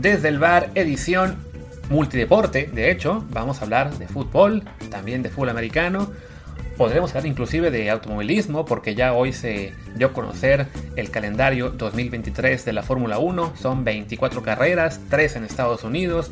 Desde el bar, edición multideporte, de hecho, vamos a hablar de fútbol, también de fútbol americano, podremos hablar inclusive de automovilismo, porque ya hoy se dio a conocer el calendario 2023 de la Fórmula 1, son 24 carreras, 3 en Estados Unidos,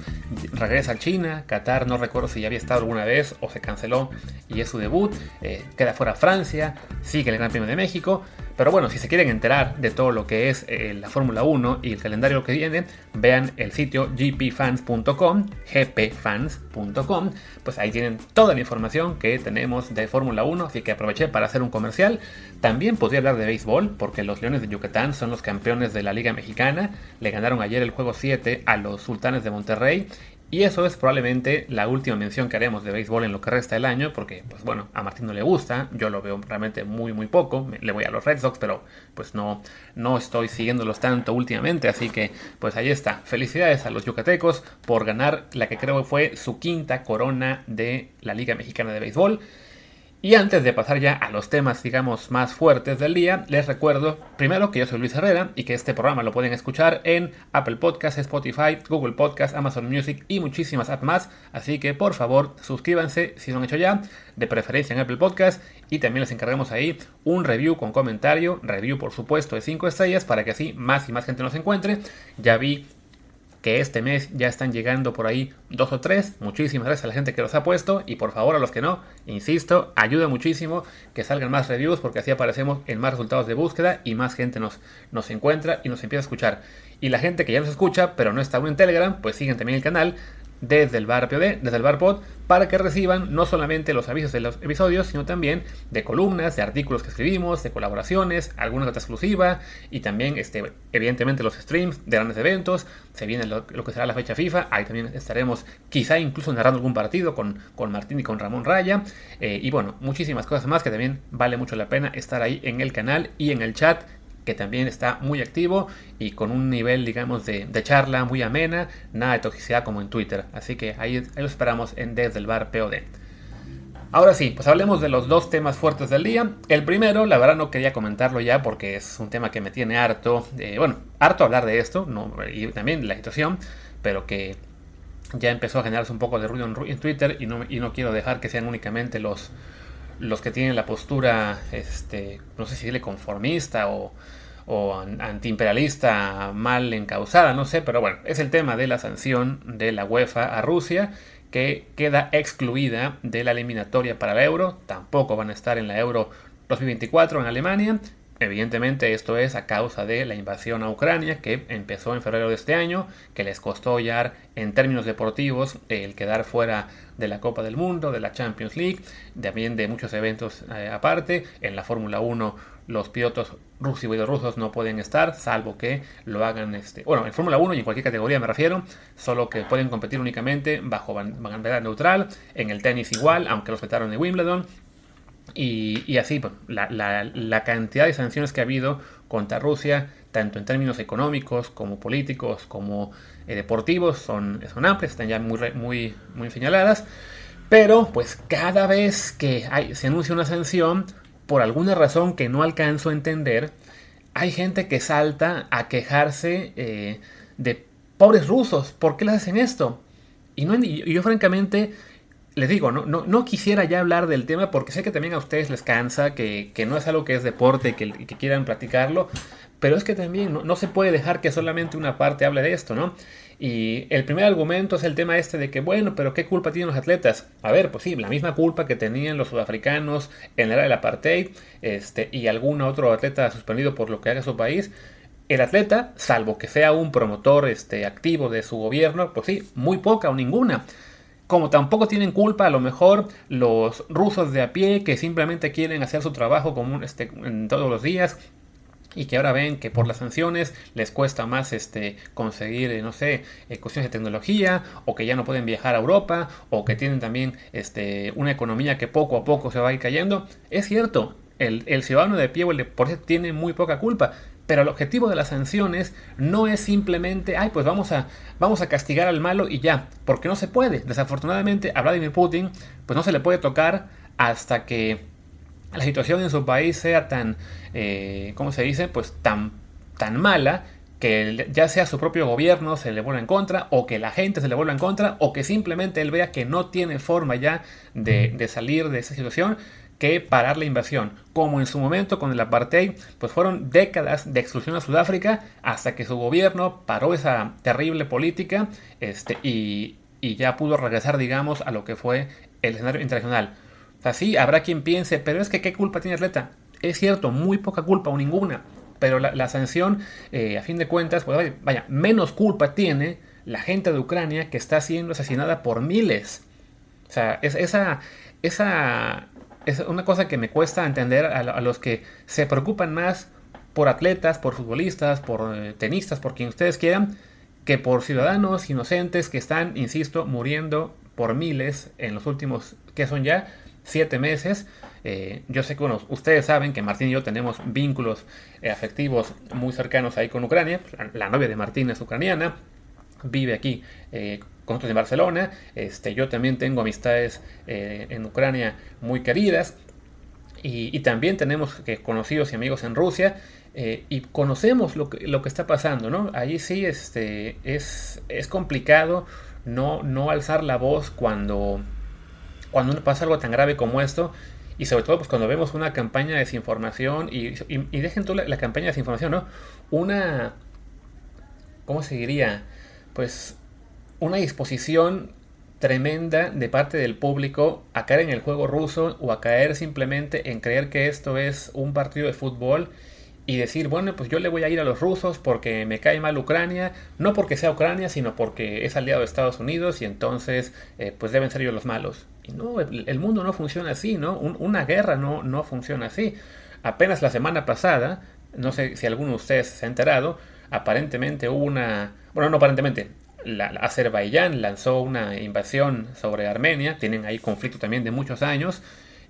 regresa a China, Qatar no recuerdo si ya había estado alguna vez o se canceló y es su debut, eh, queda fuera Francia, sigue el Gran Premio de México, pero bueno, si se quieren enterar de todo lo que es eh, la Fórmula 1 y el calendario que viene, vean el sitio gpfans.com, gpfans.com, pues ahí tienen toda la información que tenemos de Fórmula 1, así que aproveché para hacer un comercial. También podría hablar de béisbol, porque los Leones de Yucatán son los campeones de la Liga Mexicana, le ganaron ayer el juego 7 a los Sultanes de Monterrey y eso es probablemente la última mención que haremos de béisbol en lo que resta del año, porque, pues bueno, a Martín no le gusta, yo lo veo realmente muy, muy poco, le voy a los Red Sox, pero pues no, no estoy siguiéndolos tanto últimamente, así que pues ahí está. Felicidades a los yucatecos por ganar la que creo fue su quinta corona de la Liga Mexicana de Béisbol. Y antes de pasar ya a los temas, digamos, más fuertes del día, les recuerdo primero que yo soy Luis Herrera y que este programa lo pueden escuchar en Apple Podcasts, Spotify, Google Podcasts, Amazon Music y muchísimas apps más. Así que por favor, suscríbanse si no han hecho ya, de preferencia en Apple Podcasts. Y también les encargamos ahí un review con comentario, review por supuesto de 5 estrellas para que así más y más gente nos encuentre. Ya vi que este mes ya están llegando por ahí dos o tres. Muchísimas gracias a la gente que los ha puesto y por favor a los que no, insisto, ayuda muchísimo que salgan más reviews porque así aparecemos en más resultados de búsqueda y más gente nos, nos encuentra y nos empieza a escuchar. Y la gente que ya nos escucha pero no está aún en Telegram, pues siguen también el canal desde el bar POD, desde el bar pod, para que reciban no solamente los avisos de los episodios, sino también de columnas, de artículos que escribimos, de colaboraciones, alguna nota exclusiva y también, este, evidentemente, los streams de grandes eventos. Se viene lo, que será la fecha FIFA, ahí también estaremos quizá incluso narrando algún partido con, con Martín y con Ramón Raya. Eh, y bueno, muchísimas cosas más que también vale mucho la pena estar ahí en el canal y en el chat que también está muy activo y con un nivel, digamos, de, charla muy amena, nada de toxicidad como en Twitter. Así que ahí, lo esperamos en Desde el Bar POD. Ahora sí, pues hablemos de los dos temas fuertes del día. El primero, la verdad no quería comentarlo ya porque es un tema que me tiene harto, bueno, harto hablar de esto, y también la situación, pero que ya empezó a generarse un poco de ruido en, Twitter y no, y no quiero dejar que sean únicamente los, los que tienen la postura, este, no sé si decirle conformista o, o antiimperialista mal encausada, no sé, pero bueno, es el tema de la sanción de la UEFA a Rusia que queda excluida de la eliminatoria para el euro, tampoco van a estar en la euro 2024 en Alemania, Evidentemente esto es a causa de la invasión a Ucrania que empezó en febrero de este año, que les costó ya en términos deportivos el quedar fuera de la Copa del Mundo, de la Champions League, también de muchos eventos eh, aparte. En la Fórmula 1 los pilotos rusos y bielorrusos no pueden estar, salvo que lo hagan, este, bueno, en Fórmula 1 y en cualquier categoría me refiero, solo que pueden competir únicamente bajo bandera neutral, en el tenis igual, aunque los vetaron en Wimbledon, y, así, pues, la, cantidad de sanciones que ha habido contra Rusia, tanto en términos económicos como políticos, como eh, deportivos, son, son amplias, están ya muy, muy, muy señaladas. Pero, pues cada vez que se anuncia una sanción, por alguna razón que no alcanzo a entender, hay gente que salta a quejarse eh, de pobres rusos, ¿por qué les hacen esto? Y, no, y yo francamente les digo, no, no, quisiera ya hablar del tema porque sé que también a ustedes les cansa, que, no es algo que es deporte, que, que quieran platicarlo, pero es que también no, no, se puede dejar que solamente una parte hable de esto, ¿no? Y el primer argumento es el tema este de que, bueno, pero ¿qué culpa tienen los atletas? A ver, pues sí, la misma culpa que tenían los sudafricanos en la era del apartheid este, y algún otro atleta suspendido por lo que haga su país. El atleta, salvo que sea un promotor este, activo de su gobierno, pues sí, muy poca o ninguna. Como tampoco tienen culpa a lo mejor los rusos de a pie que simplemente quieren hacer su trabajo común este, en todos los días, y que ahora ven que por las sanciones les cuesta más este, conseguir, eh, no sé, eh, cuestiones de tecnología, o que ya no pueden viajar a Europa, o que tienen también este, una economía que poco a poco se va a ir cayendo. Es cierto, el, el ciudadano de pie o el deporte tiene muy poca culpa, pero el objetivo de las sanciones no es simplemente, ay, pues vamos a, vamos a castigar al malo y ya, porque no se puede. Desafortunadamente a Vladimir Putin, pues no se le puede tocar hasta que la situación en su país sea tan, eh, ¿cómo se dice? Pues tan, tan mala que ya sea su propio gobierno se le vuelva en contra, o que la gente se le vuelva en contra, o que simplemente él vea que no tiene forma ya de, de salir de esa situación, que parar la invasión. Como en su momento con el apartheid, pues fueron décadas de exclusión a Sudáfrica hasta que su gobierno paró esa terrible política este, y, y ya pudo regresar, digamos, a lo que fue el escenario internacional. O sea, sí, habrá quien piense, pero es que ¿qué culpa tiene atleta? Es cierto, muy poca culpa o ninguna. Pero la, sanción, eh, a fin de cuentas, pues vaya, menos culpa tiene la gente de Ucrania que está siendo asesinada por miles. O sea, es, esa, esa es una cosa que me cuesta entender a, los que se preocupan más por atletas, por futbolistas, por eh, tenistas, por quien ustedes quieran, que por ciudadanos inocentes que están, insisto, muriendo por miles en los últimos, que son ya siete meses. Eh, yo sé que ustedes saben que Martín y yo tenemos vínculos eh, afectivos muy cercanos ahí con Ucrania. La, novia de Martín es ucraniana, vive aquí con nosotros en Barcelona. Este, yo también tengo amistades en Ucrania muy queridas. Y, también tenemos conocidos y amigos en Rusia. y conocemos lo que, está pasando, ¿no? Allí sí este, es, es complicado no, no alzar la voz cuando cuando pasa algo tan grave como esto, y sobre todo pues cuando vemos una campaña de desinformación, y, y, dejen tú la, campaña de desinformación, ¿no? Una, ¿cómo se diría? Pues una disposición tremenda de parte del público a caer en el juego ruso o a caer simplemente en creer que esto es un partido de fútbol y decir, bueno, pues yo le voy a ir a los rusos porque me cae mal Ucrania, no porque sea Ucrania, sino porque es aliado de Estados Unidos y entonces eh, pues deben ser ellos los malos. Y no, el, mundo no funciona así, ¿no? una guerra no, no funciona así. Apenas la semana pasada, no sé si alguno de ustedes se ha enterado, aparentemente hubo una, bueno, no aparentemente, la, Azerbaiyán lanzó una invasión sobre Armenia, tienen ahí conflicto también de muchos años,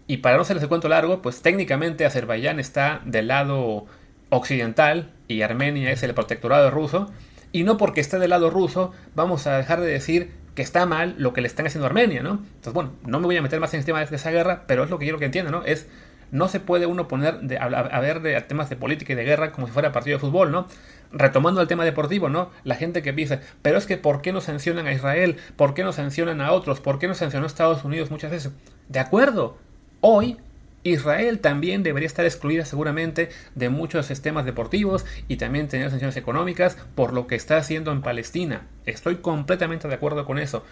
y para no hacerles el cuento largo, pues técnicamente Azerbaiyán está del lado occidental y Armenia es el protectorado ruso. Y no porque esté del lado ruso vamos a dejar de decir que está mal lo que le están haciendo Armenia, ¿no? Entonces, bueno, no me voy a meter más en el tema de esa guerra, pero es lo que quiero que entiendan, ¿no? Es, no se puede uno poner de, a, ver de temas de política y de guerra como si fuera partido de fútbol, ¿no? Retomando el tema deportivo, ¿no? La gente que piensa, pero es que ¿por qué no sancionan a Israel? ¿Por qué no sancionan a otros? ¿Por qué no sancionó a Estados Unidos muchas veces? De acuerdo, hoy Israel también debería estar excluida seguramente de muchos sistemas deportivos y también tener sanciones económicas por lo que está haciendo en Palestina. Estoy completamente de acuerdo con eso.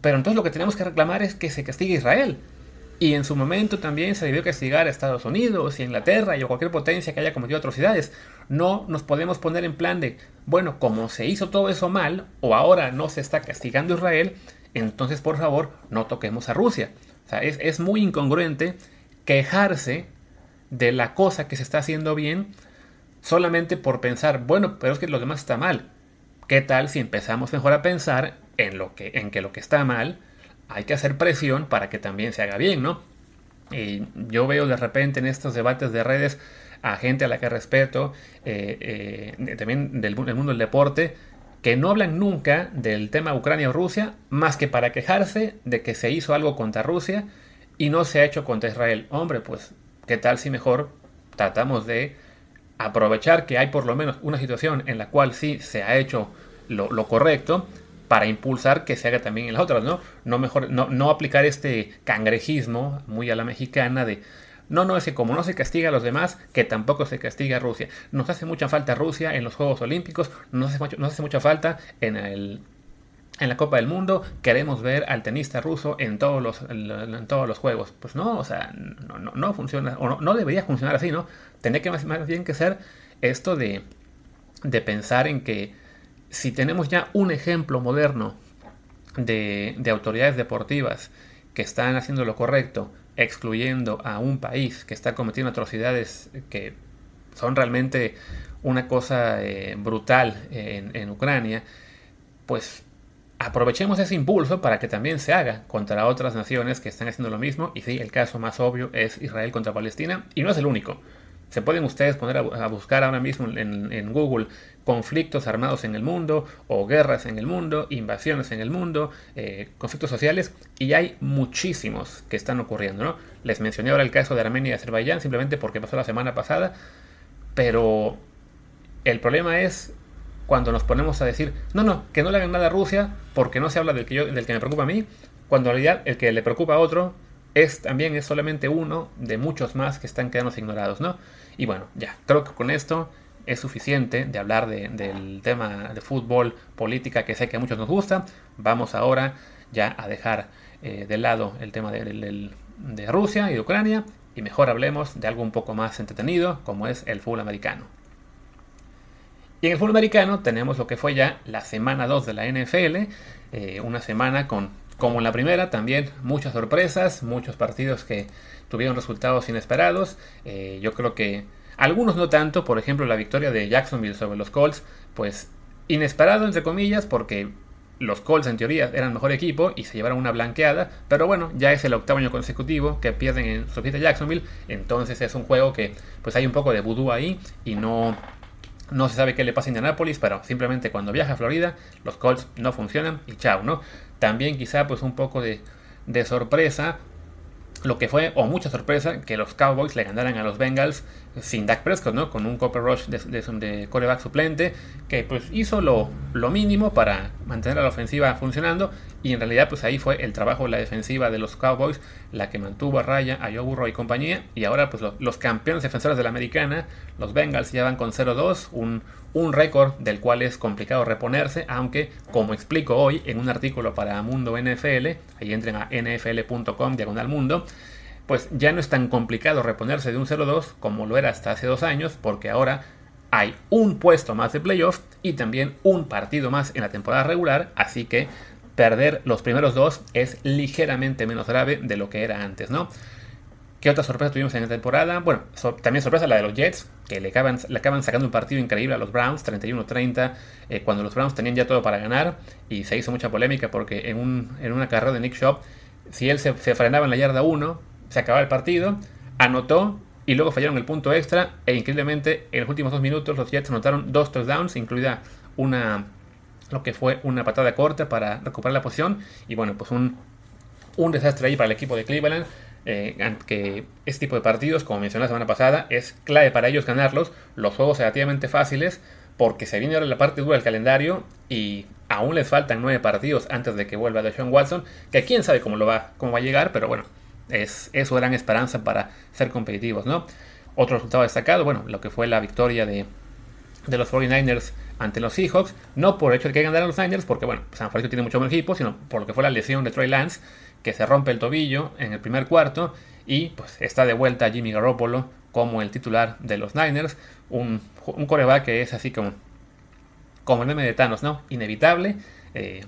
Pero entonces lo que tenemos que reclamar es que se castigue a Israel. Y en su momento también se debió castigar a Estados Unidos y Inglaterra y a cualquier potencia que haya cometido atrocidades. No nos podemos poner en plan de, bueno, como se hizo todo eso mal, o ahora no se está castigando a Israel, entonces por favor no toquemos a Rusia. O sea, es, es muy incongruente quejarse de la cosa que se está haciendo bien solamente por pensar, bueno, pero es que lo demás está mal. ¿Qué tal si empezamos mejor a pensar en, lo que, en que lo que está mal hay que hacer presión para que también se haga bien, ¿no? Y yo veo de repente en estos debates de redes a gente a la que respeto, eh, eh, también del, mundo del deporte, que no hablan nunca del tema Ucrania o Rusia, más que para quejarse de que se hizo algo contra Rusia y no se ha hecho contra Israel. Hombre, pues, ¿qué tal si mejor tratamos de aprovechar que hay por lo menos una situación en la cual sí se ha hecho lo, correcto para impulsar que se haga también en las otras, ¿no? No, mejor, no, no aplicar este cangrejismo muy a la mexicana de no, no, es que como no se castiga a los demás, que tampoco se castiga a Rusia. Nos hace mucha falta Rusia en los Juegos Olímpicos, nos hace, nos hace mucha falta en el en la Copa del Mundo queremos ver al tenista ruso en todos los, en, todos los juegos. Pues no, o sea, no, no, no funciona, o no, debería funcionar así, ¿no? Tendría que más, más, bien que ser esto de, de pensar en que si tenemos ya un ejemplo moderno de, de autoridades deportivas que están haciendo lo correcto, excluyendo a un país que está cometiendo atrocidades que son realmente una cosa eh, brutal en, en Ucrania, pues aprovechemos ese impulso para que también se haga contra otras naciones que están haciendo lo mismo. Y sí, el caso más obvio es Israel contra Palestina. Y no es el único. Se pueden ustedes poner a, buscar ahora mismo en, Google conflictos armados en el mundo, o guerras en el mundo, invasiones en el mundo, eh, conflictos sociales, y hay muchísimos que están ocurriendo. ¿no? Les mencioné ahora el caso de Armenia y Azerbaiyán, simplemente porque pasó la semana pasada, pero el problema es cuando nos ponemos a decir, no, no, que no le hagan nada a Rusia porque no se habla del que, yo, del que me preocupa a mí, cuando en realidad el que le preocupa a otro es también es solamente uno de muchos más que están quedando ignorados, ¿no? Y bueno, ya, creo que con esto es suficiente de hablar del tema de fútbol, política, que sé que a muchos nos gusta. Vamos ahora ya a dejar eh, de lado el tema de, Rusia y de Ucrania y mejor hablemos de algo un poco más entretenido como es el fútbol americano. Y en el fútbol americano tenemos lo que fue ya la semana 2 de la NFL, eh, una semana con, como en la primera, también muchas sorpresas, muchos partidos que tuvieron resultados inesperados. Eh, yo creo que algunos no tanto, por ejemplo la victoria de Jacksonville sobre los Colts, pues inesperado entre comillas, porque los Colts en teoría eran mejor equipo y se llevaron una blanqueada, pero bueno, ya es el octavo año consecutivo que pierden en su Jacksonville, entonces es un juego que pues hay un poco de vudú ahí y no no se sabe qué le pasa a Indianapolis, pero simplemente cuando viaja a Florida, los Colts no funcionan y chao, ¿no? También quizá pues un poco de, de sorpresa lo que fue, o mucha sorpresa, que los Cowboys le ganaran a los Bengals sin Dak Prescott, ¿no? Con un Copper Rush de, de, coreback suplente, que pues hizo lo, lo, mínimo para mantener a la ofensiva funcionando, y en realidad pues ahí fue el trabajo de la defensiva de los Cowboys, la que mantuvo a raya a Joe Burrow y compañía, y ahora pues los campeones defensores de la americana, los Bengals ya van con 0-2, un, un récord del cual es complicado reponerse, aunque como explico hoy en un artículo para Mundo NFL, ahí entren a nfl.com diagonal mundo, pues ya no es tan complicado reponerse de un 0-2 como lo era hasta hace dos años, porque ahora hay un puesto más de playoff y también un partido más en la temporada regular, así que perder los primeros dos es ligeramente menos grave de lo que era antes, ¿no? ¿Qué otra sorpresa tuvimos en la temporada? Bueno, también sorpresa la de los Jets, que le acaban, le acaban sacando un partido increíble a los Browns, 31-30, eh, cuando los Browns tenían ya todo para ganar, y se hizo mucha polémica porque en, un, en una carrera de Nick Shop, si él se, frenaba en la yarda 1, se acababa el partido, anotó, y luego fallaron el punto extra, e increíblemente en los últimos dos minutos los Jets anotaron dos touchdowns, incluida una lo que fue una patada corta para recuperar la posición, y bueno, pues un, un desastre ahí para el equipo de Cleveland eh, que este tipo de partidos, como mencioné la semana pasada, es clave para ellos ganarlos, los juegos relativamente fáciles, porque se viene ahora la parte dura del calendario y aún les faltan nueve partidos antes de que vuelva Deshaun Watson, que quién sabe cómo, lo va, cómo va a llegar, pero bueno, es, es su gran esperanza para ser competitivos, ¿no? Otro resultado destacado, bueno, lo que fue la victoria de, de los 49ers ante los Seahawks, no por el hecho de que ganaran los Niners, porque bueno, San Francisco tiene mucho buen equipo, sino por lo que fue la lesión de Trey Lance, que se rompe el tobillo en el primer cuarto y pues está de vuelta Jimmy Garoppolo como el titular de los Niners, un, un coreback que es así como, como el meme de Thanos, ¿no? Inevitable. Eh,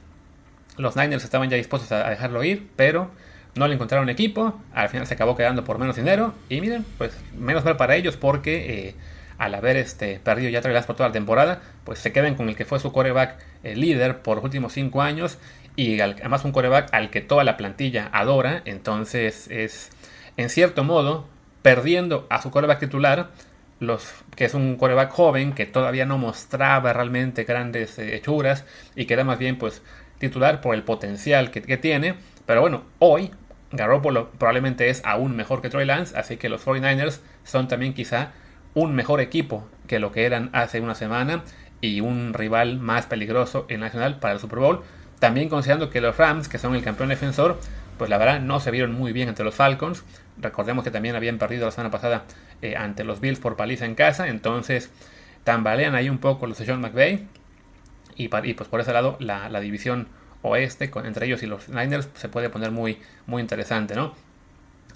los Niners estaban ya dispuestos a dejarlo ir, pero no le encontraron equipo, al final se acabó quedando por menos dinero y miren, pues menos mal para ellos porque eh, al haber este, perdido ya tres por toda la temporada, pues se quedan con el que fue su coreback eh, líder por los últimos cinco años y además un coreback al que toda la plantilla adora, entonces es en cierto modo perdiendo a su coreback titular, los, que es un coreback joven que todavía no mostraba realmente grandes eh, hechuras y que era más bien pues titular por el potencial que, que tiene, pero bueno, hoy Garoppolo probablemente es aún mejor que Troy Lance, así que los 49ers son también quizá un mejor equipo que lo que eran hace una semana y un rival más peligroso en Nacional para el Super Bowl. También considerando que los Rams, que son el campeón defensor, pues la verdad no se vieron muy bien ante los Falcons. Recordemos que también habían perdido la semana pasada eh, ante los Bills por paliza en casa. Entonces tambalean ahí un poco los de John McVay. Y, pues por ese lado la, división oeste entre ellos y los Niners se puede poner muy, muy interesante, ¿no?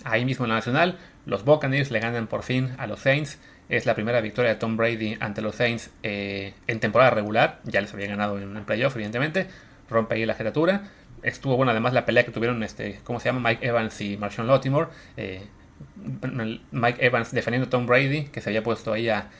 Ahí mismo en la nacional, los Buccaneers le ganan por fin a los Saints. Es la primera victoria de Tom Brady ante los Saints eh, en temporada regular. Ya les había ganado en el playoff, evidentemente. Rompe ahí la jefatura. Estuvo bueno además la pelea que tuvieron, este, ¿cómo se llama? Mike Evans y Marshawn Lottimore. Eh, Mike Evans defendiendo a Tom Brady, que se había puesto ahí a,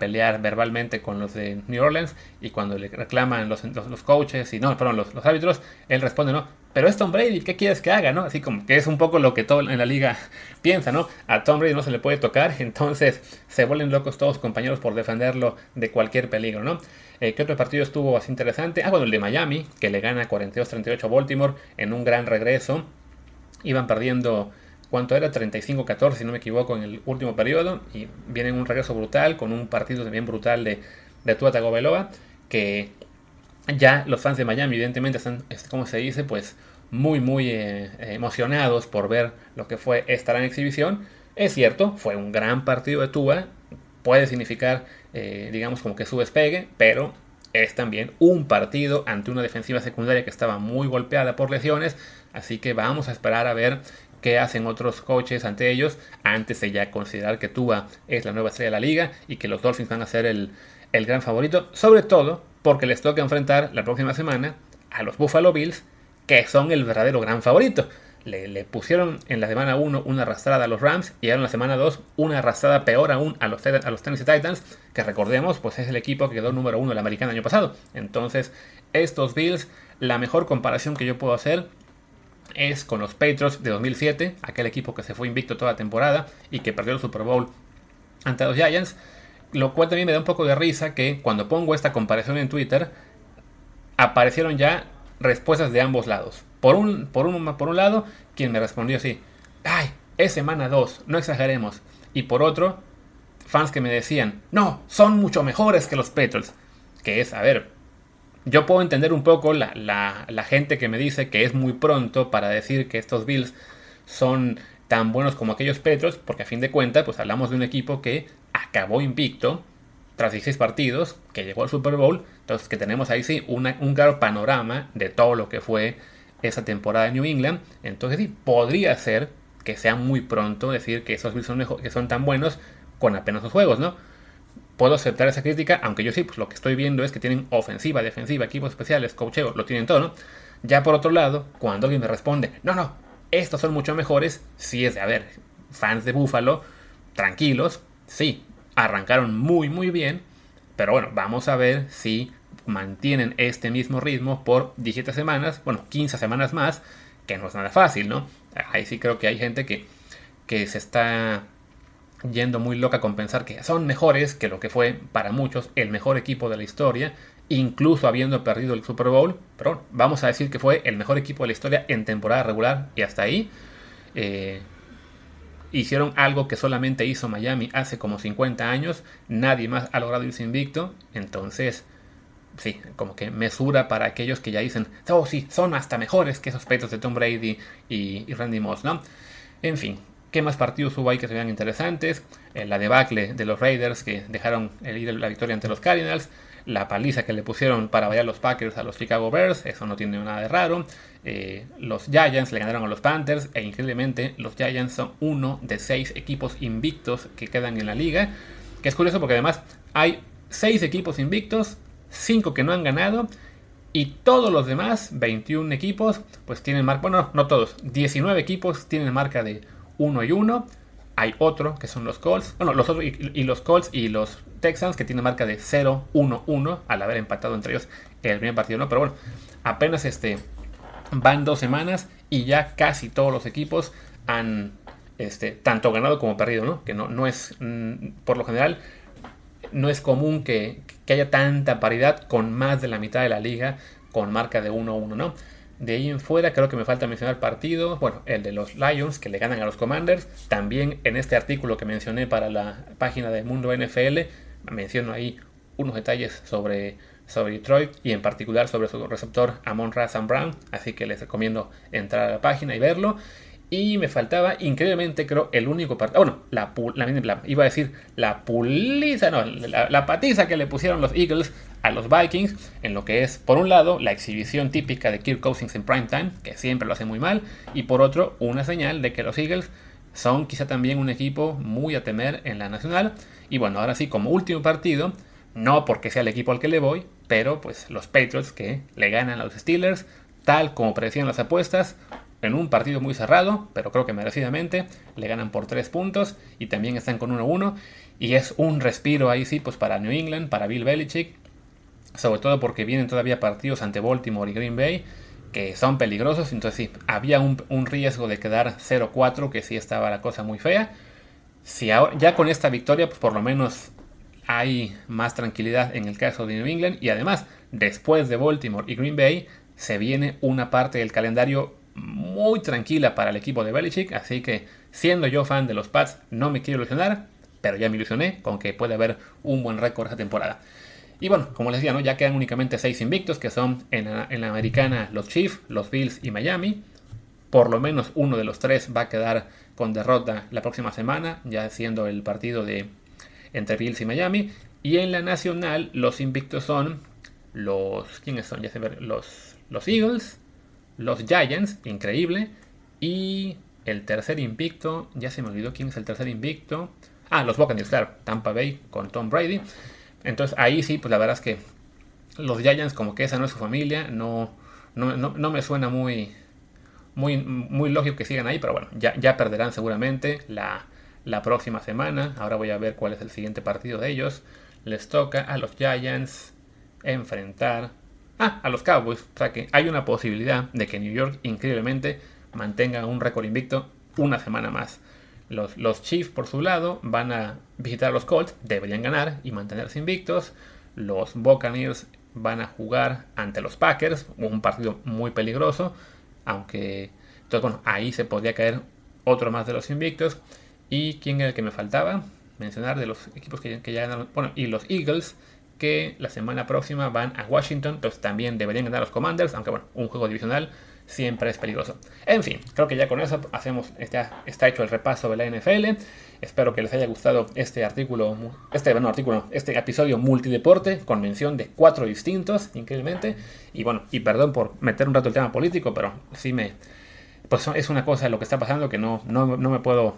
pelear verbalmente con los de New Orleans y cuando le reclaman los, los, coaches y no, perdón, los, los, árbitros, él responde, no, pero es Tom Brady, ¿qué quieres que haga? ¿no? Así como que es un poco lo que todo en la liga piensa, ¿no? A Tom Brady no se le puede tocar, entonces se vuelven locos todos compañeros por defenderlo de cualquier peligro, ¿no? Eh, ¿Qué otro partido estuvo así interesante? Ah, bueno, el de Miami, que le gana 42-38 a Baltimore en un gran regreso. Iban perdiendo ¿Cuánto era? 35-14, si no me equivoco, en el último periodo. Y viene un regreso brutal, con un partido también brutal de, de Tua Tagovailoa, que ya los fans de Miami, evidentemente, están, como se dice, pues muy, muy eh, emocionados por ver lo que fue esta gran exhibición. Es cierto, fue un gran partido de Tua, puede significar, eh, digamos, como que su despegue, pero es también un partido ante una defensiva secundaria que estaba muy golpeada por lesiones, así que vamos a esperar a ver qué hacen otros coaches ante ellos antes de ya considerar que Tua es la nueva estrella de la liga y que los Dolphins van a ser el, gran favorito, sobre todo porque les toca enfrentar la próxima semana a los Buffalo Bills, que son el verdadero gran favorito. Le, pusieron en la semana 1 una arrastrada a los Rams y ahora en la semana 2 una arrastrada peor aún a los, a los Tennessee Titans, que recordemos, pues es el equipo que quedó número 1 de la americana el año pasado. Entonces, estos Bills, la mejor comparación que yo puedo hacer es con los Patriots de 2007, aquel equipo que se fue invicto toda la temporada y que perdió el Super Bowl ante los Giants. Lo cual también me da un poco de risa que cuando pongo esta comparación en Twitter, aparecieron ya respuestas de ambos lados. Por un, por un, por un lado, quien me respondió así, ay, es semana 2, no exageremos. Y por otro, fans que me decían, no, son mucho mejores que los Patriots. Que es, a ver, yo puedo entender un poco la, gente que me dice que es muy pronto para decir que estos Bills son tan buenos como aquellos Petros, porque a fin de cuentas, pues hablamos de un equipo que acabó invicto tras 16 partidos, que llegó al Super Bowl, entonces que tenemos ahí sí un claro panorama de todo lo que fue esa temporada de New England, entonces sí, podría ser que sea muy pronto decir que esos Bills son, que son tan buenos con apenas dos juegos, ¿no? puedo aceptar esa crítica, aunque yo sí, pues lo que estoy viendo es que tienen ofensiva, defensiva, equipos especiales, cocheo, lo tienen todo, ¿no? Ya por otro lado, cuando alguien me responde, no, no, estos son mucho mejores, si es de, a ver, fans de Buffalo, tranquilos, sí, arrancaron muy, muy bien, pero bueno, vamos a ver si mantienen este mismo ritmo por 17 semanas, bueno, 15 semanas más, que no es nada fácil, ¿no? Ahí sí creo que hay gente que, que se está yendo muy loca con pensar que son mejores que lo que fue para muchos el mejor equipo de la historia, incluso habiendo perdido el Super Bowl, pero vamos a decir que fue el mejor equipo de la historia en temporada regular y hasta ahí. Eh, hicieron algo que solamente hizo Miami hace como 50 años, nadie más ha logrado irse invicto, entonces sí, como que mesura para aquellos que ya dicen, oh sí, son hasta mejores que esos peitos de Tom Brady y, Randy Moss, ¿no? En fin, ¿Qué más partidos hubo ahí que se vean interesantes? Eh, la debacle de los Raiders que dejaron el ir la victoria ante los Cardinals. La paliza que le pusieron para bailar los Packers a los Chicago Bears. Eso no tiene nada de raro. Eh, los Giants le ganaron a los Panthers. E increíblemente los Giants son uno de seis equipos invictos que quedan en la liga. Que es curioso porque además hay seis equipos invictos. cinco que no han ganado. Y todos los demás, 21 equipos, pues tienen marca, bueno, no todos, 19 equipos tienen marca de 1 y 1. Hay otro que son los Colts. Bueno, los otros y, los Colts y los Texans que tienen marca de 0-1-1 al haber empatado entre ellos el primer partido, ¿no? Pero bueno, apenas este van dos semanas y ya casi todos los equipos han este, tanto ganado como perdido, ¿no? Que no, no es, mm, por lo general, no es común que, que, haya tanta paridad con más de la mitad de la liga con marca de 1-1, ¿no? De ahí en fuera creo que me falta mencionar partidos. Bueno, el de los Lions que le ganan a los Commanders. También en este artículo que mencioné para la página de Mundo NFL menciono ahí unos detalles sobre sobre Detroit y en particular sobre su receptor Amon Razan Brown. Así que les recomiendo entrar a la página y verlo. Y me faltaba, increíblemente, creo, el único partido. Bueno, la, la, iba a decir la puliza, no, la, patiza que le pusieron los Eagles a los Vikings. En lo que es, por un lado, la exhibición típica de Kirk Cousins en primetime, que siempre lo hace muy mal. Y por otro, una señal de que los Eagles son quizá también un equipo muy a temer en la nacional. Y bueno, ahora sí, como último partido, no porque sea el equipo al que le voy, pero pues los Patriots que le ganan a los Steelers, tal como parecían las apuestas, en un partido muy cerrado, pero creo que merecidamente, le ganan por 3 puntos y también están con 1-1. Y es un respiro ahí sí, pues para New England, para Bill Belichick, sobre todo porque vienen todavía partidos ante Baltimore y Green Bay que son peligrosos, entonces sí, había un, riesgo de quedar 0-4, que sí estaba la cosa muy fea. Si ya con esta victoria, pues por lo menos hay más tranquilidad en el caso de New England y además, después de Baltimore y Green Bay, se viene una parte del calendario muy tranquila para el equipo de Belichick, así que siendo yo fan de los Pats no me quiero ilusionar, pero ya me ilusioné con que puede haber un buen récord esta temporada. Y bueno, como les decía, ¿no? ya quedan únicamente 6 invictos, que son en la, americana los Chiefs, los Bills y Miami. Por lo menos uno de los tres va a quedar con derrota la próxima semana, ya siendo el partido de entre Bills y Miami. Y en la nacional los invictos son los... ¿Quiénes son? Ya se los, los Eagles, los Giants, increíble. Y el tercer invicto, ya se me olvidó quién es el tercer invicto. Ah, los Buccaneers, claro, Tampa Bay con Tom Brady. Entonces ahí sí, pues la verdad es que los Giants como que esa no es su familia, no, no, me suena muy, muy, muy lógico que sigan ahí, pero bueno, ya, ya perderán seguramente la, la próxima semana. Ahora voy a ver cuál es el siguiente partido de ellos. Les toca a los Giants enfrentar ah, a los Cowboys. O sea que hay una posibilidad de que New York increíblemente mantenga un récord invicto una semana más. Los, Chiefs, por su lado, van a visitar a los Colts, deberían ganar y mantenerse invictos. Los Buccaneers van a jugar ante los Packers, un partido muy peligroso, aunque, entonces, bueno, ahí se podría caer otro más de los invictos. ¿Y quién era el que me faltaba? Mencionar de los equipos que, que ya ganaron, bueno, y los Eagles, que la semana próxima van a Washington, entonces también deberían ganar los Commanders, aunque bueno, un juego divisional siempre es peligroso. En fin, creo que ya con eso hacemos, está, está hecho el repaso de la NFL. Espero que les haya gustado este artículo, este bueno, artículo, este episodio multideporte con mención de cuatro distintos, increíblemente. Y bueno, y perdón por meter un rato el tema político, pero sí me, pues es una cosa lo que está pasando que no, no, me puedo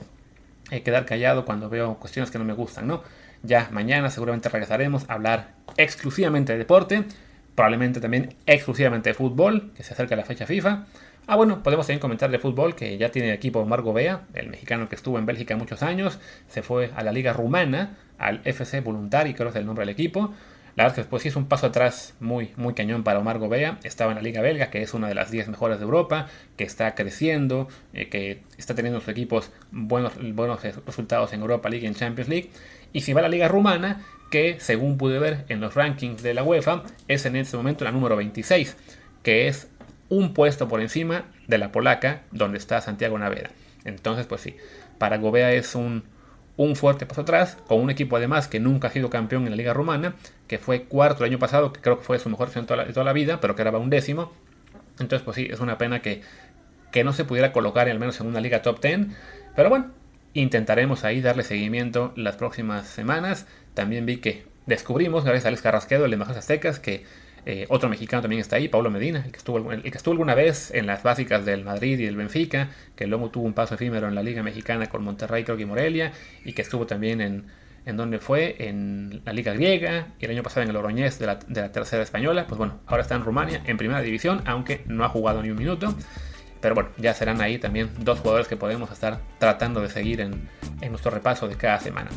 eh, quedar callado cuando veo cuestiones que no me gustan, ¿no? Ya mañana seguramente regresaremos a hablar exclusivamente de deporte probablemente también exclusivamente de fútbol, que se acerca la fecha FIFA. Ah, bueno, podemos también comentar de fútbol, que ya tiene equipo Margo Bea, el mexicano que estuvo en Bélgica muchos años, se fue a la liga rumana, al FC Voluntari, creo que es el nombre del equipo. La verdad es que después sí es un paso atrás muy, muy cañón para Omar Gobea. Estaba en la Liga Belga, que es una de las 10 mejores de Europa, que está creciendo, eh, que está teniendo sus equipos buenos, buenos resultados en Europa League y en Champions League. Y si va a la Liga Rumana, que según pude ver en los rankings de la UEFA, es en este momento la número 26, que es un puesto por encima de la polaca, donde está Santiago Naveda. Entonces, pues sí, para Gobea es un, un fuerte paso atrás, con un equipo además que nunca ha sido campeón en la Liga Rumana, que fue cuarto el año pasado, que creo que fue su mejor de toda, la, vida, pero que era un décimo. Entonces, pues sí, es una pena que, que no se pudiera colocar al menos en una liga top 10. Pero bueno, intentaremos ahí darle seguimiento las próximas semanas. También vi que descubrimos, gracias a Alex Carrasquedo, el de Majas Aztecas, que eh, otro mexicano también está ahí, Pablo Medina, el que, estuvo, que estuvo alguna vez en las básicas del Madrid y el Benfica, que luego tuvo un paso efímero en la Liga Mexicana con Monterrey, creo que Morelia, y que estuvo también en, en donde fue, en la Liga Griega, y el año pasado en el Oroñez de la, de la tercera española. Pues bueno, ahora está en Rumania, en primera división, aunque no ha jugado ni un minuto. Pero bueno, ya serán ahí también dos jugadores que podemos estar tratando de seguir en, en nuestro repaso de cada semana.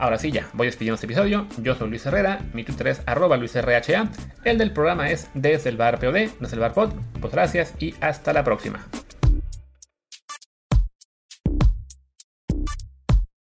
Ahora sí, ya, voy despidiendo este episodio. Yo soy Luis Herrera, mi Twitter es arroba luisrha. El del programa es desde el bar desde el. Pues gracias y hasta la próxima.